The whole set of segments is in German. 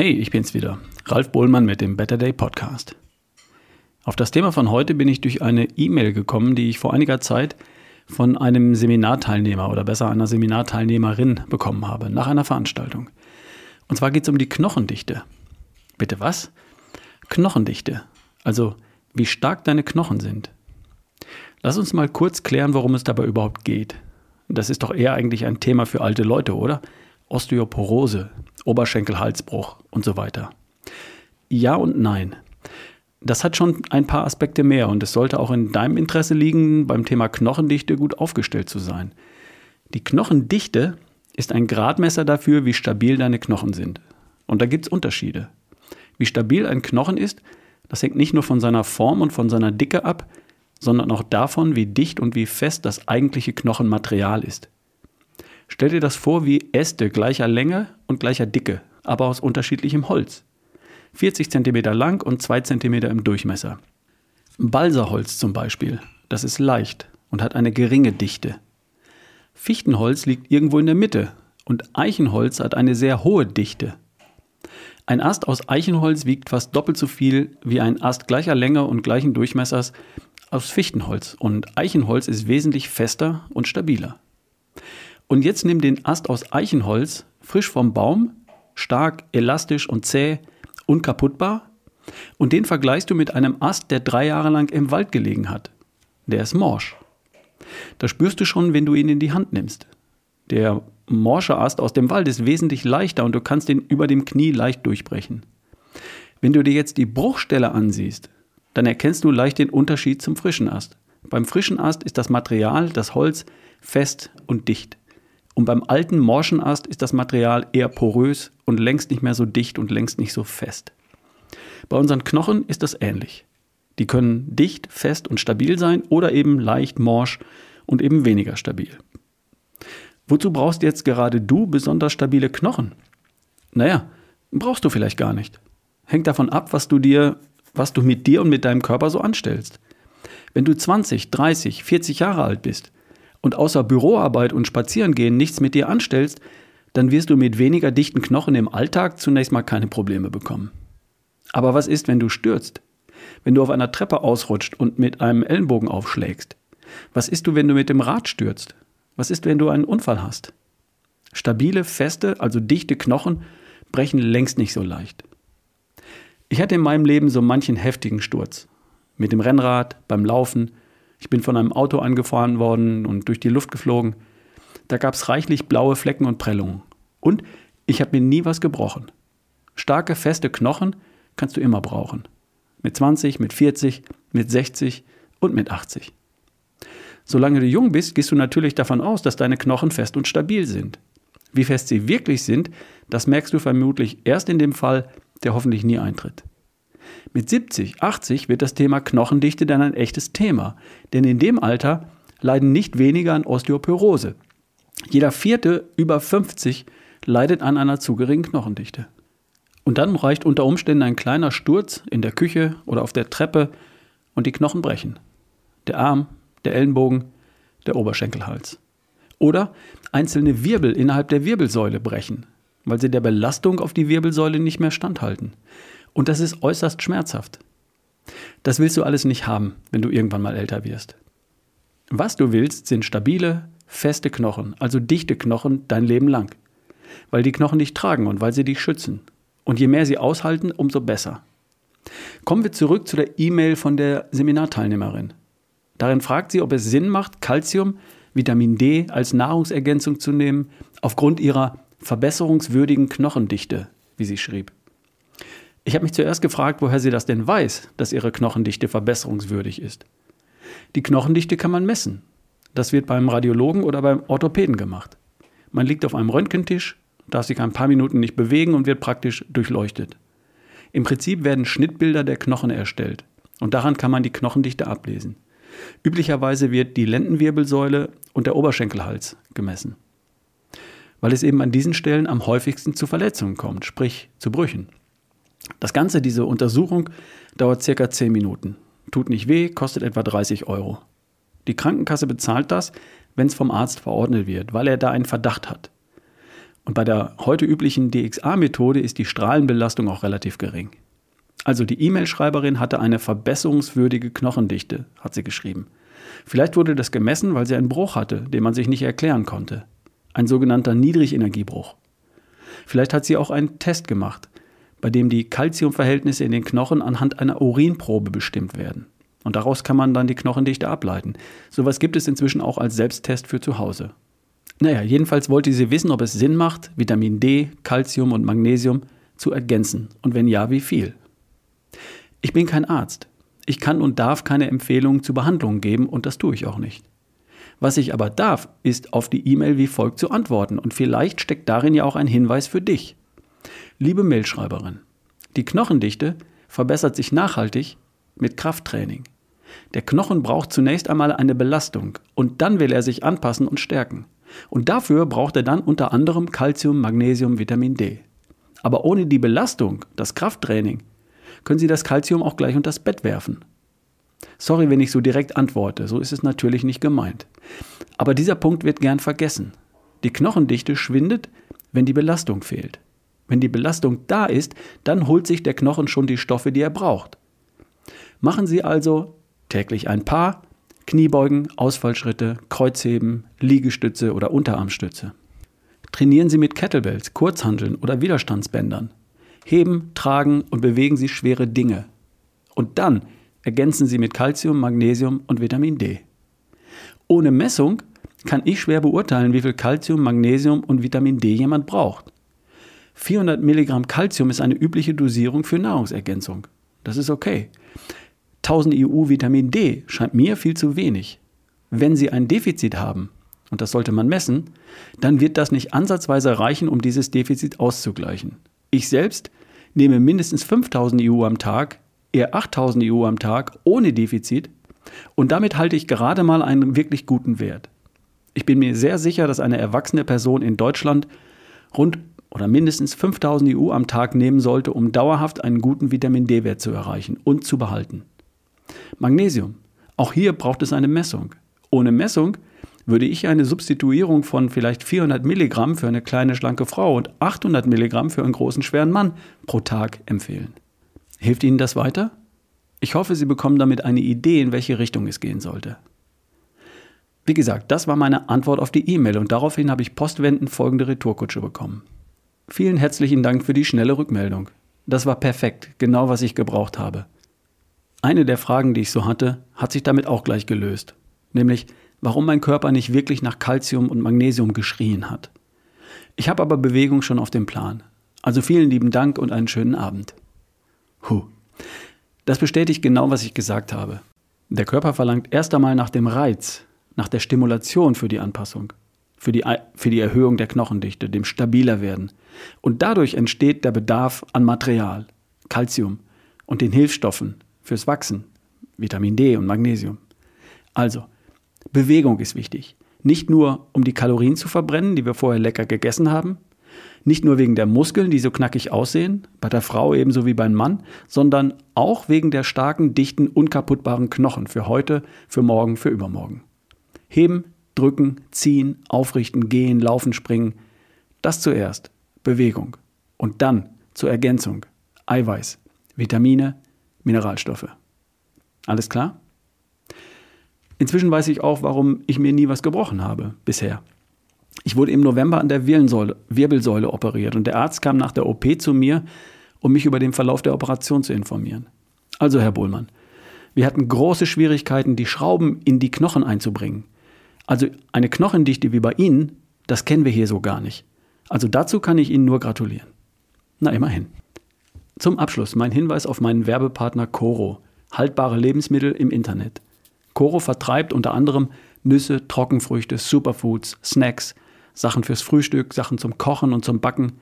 Hey, ich bin's wieder, Ralf Bohlmann mit dem Better Day Podcast. Auf das Thema von heute bin ich durch eine E-Mail gekommen, die ich vor einiger Zeit von einem Seminarteilnehmer oder besser einer Seminarteilnehmerin bekommen habe, nach einer Veranstaltung. Und zwar geht es um die Knochendichte. Bitte was? Knochendichte. Also wie stark deine Knochen sind. Lass uns mal kurz klären, worum es dabei überhaupt geht. Das ist doch eher eigentlich ein Thema für alte Leute, oder? Osteoporose, Oberschenkelhalsbruch und so weiter. Ja und nein. Das hat schon ein paar Aspekte mehr und es sollte auch in deinem Interesse liegen, beim Thema Knochendichte gut aufgestellt zu sein. Die Knochendichte ist ein Gradmesser dafür, wie stabil deine Knochen sind. Und da gibt es Unterschiede. Wie stabil ein Knochen ist, das hängt nicht nur von seiner Form und von seiner Dicke ab, sondern auch davon, wie dicht und wie fest das eigentliche Knochenmaterial ist. Stell dir das vor wie Äste gleicher Länge und gleicher Dicke, aber aus unterschiedlichem Holz. 40 cm lang und 2 cm im Durchmesser. Balsaholz zum Beispiel, das ist leicht und hat eine geringe Dichte. Fichtenholz liegt irgendwo in der Mitte und Eichenholz hat eine sehr hohe Dichte. Ein Ast aus Eichenholz wiegt fast doppelt so viel wie ein Ast gleicher Länge und gleichen Durchmessers aus Fichtenholz und Eichenholz ist wesentlich fester und stabiler. Und jetzt nimm den Ast aus Eichenholz, frisch vom Baum, stark, elastisch und zäh, unkaputtbar, und den vergleichst du mit einem Ast, der drei Jahre lang im Wald gelegen hat. Der ist morsch. Da spürst du schon, wenn du ihn in die Hand nimmst. Der morsche Ast aus dem Wald ist wesentlich leichter und du kannst ihn über dem Knie leicht durchbrechen. Wenn du dir jetzt die Bruchstelle ansiehst, dann erkennst du leicht den Unterschied zum frischen Ast. Beim frischen Ast ist das Material, das Holz, fest und dicht. Und beim alten morschen Ast ist das Material eher porös und längst nicht mehr so dicht und längst nicht so fest. Bei unseren Knochen ist das ähnlich. Die können dicht, fest und stabil sein oder eben leicht morsch und eben weniger stabil. Wozu brauchst jetzt gerade du besonders stabile Knochen? Naja, brauchst du vielleicht gar nicht. Hängt davon ab, was du dir, was du mit dir und mit deinem Körper so anstellst. Wenn du 20, 30, 40 Jahre alt bist, und außer Büroarbeit und Spazierengehen nichts mit dir anstellst, dann wirst du mit weniger dichten Knochen im Alltag zunächst mal keine Probleme bekommen. Aber was ist, wenn du stürzt? Wenn du auf einer Treppe ausrutscht und mit einem Ellenbogen aufschlägst? Was ist du, wenn du mit dem Rad stürzt? Was ist, wenn du einen Unfall hast? Stabile, feste, also dichte Knochen brechen längst nicht so leicht. Ich hatte in meinem Leben so manchen heftigen Sturz. Mit dem Rennrad, beim Laufen, ich bin von einem Auto angefahren worden und durch die Luft geflogen. Da gab es reichlich blaue Flecken und Prellungen. Und ich habe mir nie was gebrochen. Starke, feste Knochen kannst du immer brauchen. Mit 20, mit 40, mit 60 und mit 80. Solange du jung bist, gehst du natürlich davon aus, dass deine Knochen fest und stabil sind. Wie fest sie wirklich sind, das merkst du vermutlich erst in dem Fall, der hoffentlich nie eintritt. Mit 70, 80 wird das Thema Knochendichte dann ein echtes Thema, denn in dem Alter leiden nicht weniger an Osteoporose. Jeder vierte über 50 leidet an einer zu geringen Knochendichte. Und dann reicht unter Umständen ein kleiner Sturz in der Küche oder auf der Treppe und die Knochen brechen. Der Arm, der Ellenbogen, der Oberschenkelhals. Oder einzelne Wirbel innerhalb der Wirbelsäule brechen, weil sie der Belastung auf die Wirbelsäule nicht mehr standhalten. Und das ist äußerst schmerzhaft. Das willst du alles nicht haben, wenn du irgendwann mal älter wirst. Was du willst, sind stabile, feste Knochen, also dichte Knochen dein Leben lang. Weil die Knochen dich tragen und weil sie dich schützen. Und je mehr sie aushalten, umso besser. Kommen wir zurück zu der E-Mail von der Seminarteilnehmerin. Darin fragt sie, ob es Sinn macht, Calcium, Vitamin D als Nahrungsergänzung zu nehmen, aufgrund ihrer verbesserungswürdigen Knochendichte, wie sie schrieb. Ich habe mich zuerst gefragt, woher sie das denn weiß, dass ihre Knochendichte verbesserungswürdig ist. Die Knochendichte kann man messen. Das wird beim Radiologen oder beim Orthopäden gemacht. Man liegt auf einem Röntgentisch, darf sich ein paar Minuten nicht bewegen und wird praktisch durchleuchtet. Im Prinzip werden Schnittbilder der Knochen erstellt und daran kann man die Knochendichte ablesen. Üblicherweise wird die Lendenwirbelsäule und der Oberschenkelhals gemessen, weil es eben an diesen Stellen am häufigsten zu Verletzungen kommt, sprich zu Brüchen. Das Ganze, diese Untersuchung, dauert circa 10 Minuten. Tut nicht weh, kostet etwa 30 Euro. Die Krankenkasse bezahlt das, wenn es vom Arzt verordnet wird, weil er da einen Verdacht hat. Und bei der heute üblichen DXA-Methode ist die Strahlenbelastung auch relativ gering. Also die E-Mail-Schreiberin hatte eine verbesserungswürdige Knochendichte, hat sie geschrieben. Vielleicht wurde das gemessen, weil sie einen Bruch hatte, den man sich nicht erklären konnte. Ein sogenannter Niedrigenergiebruch. Vielleicht hat sie auch einen Test gemacht, bei dem die Kalziumverhältnisse in den Knochen anhand einer Urinprobe bestimmt werden. Und daraus kann man dann die Knochendichte ableiten. Sowas gibt es inzwischen auch als Selbsttest für zu Hause. Naja, jedenfalls wollte sie wissen, ob es Sinn macht, Vitamin D, Calcium und Magnesium zu ergänzen und wenn ja, wie viel. Ich bin kein Arzt. Ich kann und darf keine Empfehlungen zu Behandlungen geben und das tue ich auch nicht. Was ich aber darf, ist auf die E-Mail wie folgt zu antworten und vielleicht steckt darin ja auch ein Hinweis für dich. Liebe Mailschreiberin, die Knochendichte verbessert sich nachhaltig mit Krafttraining. Der Knochen braucht zunächst einmal eine Belastung und dann will er sich anpassen und stärken. Und dafür braucht er dann unter anderem Calcium, Magnesium, Vitamin D. Aber ohne die Belastung, das Krafttraining, können Sie das Calcium auch gleich unter das Bett werfen. Sorry, wenn ich so direkt antworte, so ist es natürlich nicht gemeint. Aber dieser Punkt wird gern vergessen. Die Knochendichte schwindet, wenn die Belastung fehlt. Wenn die Belastung da ist, dann holt sich der Knochen schon die Stoffe, die er braucht. Machen Sie also täglich ein paar Kniebeugen, Ausfallschritte, Kreuzheben, Liegestütze oder Unterarmstütze. Trainieren Sie mit Kettlebells, Kurzhanteln oder Widerstandsbändern. Heben, tragen und bewegen Sie schwere Dinge. Und dann ergänzen Sie mit Calcium, Magnesium und Vitamin D. Ohne Messung kann ich schwer beurteilen, wie viel Calcium, Magnesium und Vitamin D jemand braucht. 400 Milligramm Calcium ist eine übliche Dosierung für Nahrungsergänzung. Das ist okay. 1000 EU Vitamin D scheint mir viel zu wenig. Wenn Sie ein Defizit haben, und das sollte man messen, dann wird das nicht ansatzweise reichen, um dieses Defizit auszugleichen. Ich selbst nehme mindestens 5000 EU am Tag, eher 8000 EU am Tag ohne Defizit und damit halte ich gerade mal einen wirklich guten Wert. Ich bin mir sehr sicher, dass eine erwachsene Person in Deutschland rund oder mindestens 5000 EU am Tag nehmen sollte, um dauerhaft einen guten Vitamin D-Wert zu erreichen und zu behalten. Magnesium. Auch hier braucht es eine Messung. Ohne Messung würde ich eine Substituierung von vielleicht 400 Milligramm für eine kleine schlanke Frau und 800 Milligramm für einen großen schweren Mann pro Tag empfehlen. Hilft Ihnen das weiter? Ich hoffe, Sie bekommen damit eine Idee, in welche Richtung es gehen sollte. Wie gesagt, das war meine Antwort auf die E-Mail und daraufhin habe ich postwendend folgende Retourkutsche bekommen. Vielen herzlichen Dank für die schnelle Rückmeldung. Das war perfekt, genau was ich gebraucht habe. Eine der Fragen, die ich so hatte, hat sich damit auch gleich gelöst. Nämlich, warum mein Körper nicht wirklich nach Kalzium und Magnesium geschrien hat. Ich habe aber Bewegung schon auf dem Plan. Also vielen lieben Dank und einen schönen Abend. Huh. Das bestätigt genau, was ich gesagt habe. Der Körper verlangt erst einmal nach dem Reiz, nach der Stimulation für die Anpassung, für die, für die Erhöhung der Knochendichte, dem stabiler werden. Und dadurch entsteht der Bedarf an Material, Kalzium und den Hilfsstoffen, fürs Wachsen, Vitamin D und Magnesium. Also, Bewegung ist wichtig. Nicht nur, um die Kalorien zu verbrennen, die wir vorher lecker gegessen haben, nicht nur wegen der Muskeln, die so knackig aussehen, bei der Frau ebenso wie beim Mann, sondern auch wegen der starken, dichten, unkaputtbaren Knochen für heute, für morgen, für übermorgen. Heben, drücken, ziehen, aufrichten, gehen, laufen, springen. Das zuerst, Bewegung. Und dann zur Ergänzung, Eiweiß, Vitamine, Mineralstoffe. Alles klar? Inzwischen weiß ich auch, warum ich mir nie was gebrochen habe bisher. Ich wurde im November an der Wirbelsäule, operiert und der Arzt kam nach der OP zu mir, um mich über den Verlauf der Operation zu informieren. Also, Herr Bohlmann, wir hatten große Schwierigkeiten, die Schrauben in die Knochen einzubringen. Also eine Knochendichte wie bei Ihnen, das kennen wir hier so gar nicht. Also dazu kann ich Ihnen nur gratulieren. Na, immerhin. Zum Abschluss mein Hinweis auf meinen Werbepartner Coro, haltbare Lebensmittel im Internet. Coro vertreibt unter anderem Nüsse, Trockenfrüchte, Superfoods, Snacks, Sachen fürs Frühstück, Sachen zum Kochen und zum Backen.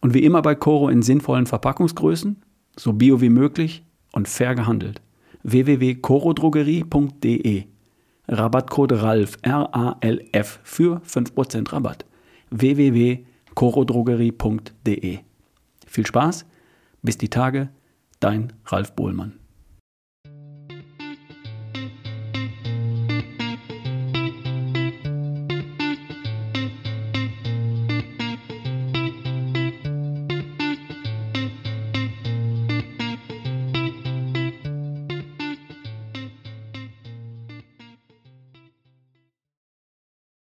Und wie immer bei Coro in sinnvollen Verpackungsgrößen, so bio wie möglich und fair gehandelt. www.corodrogerie.de Rabattcode RALF, R-A-L-F für 5% Rabatt. www.corodrogerie.de Viel Spaß! Bis die Tage, dein Ralf Bohlmann.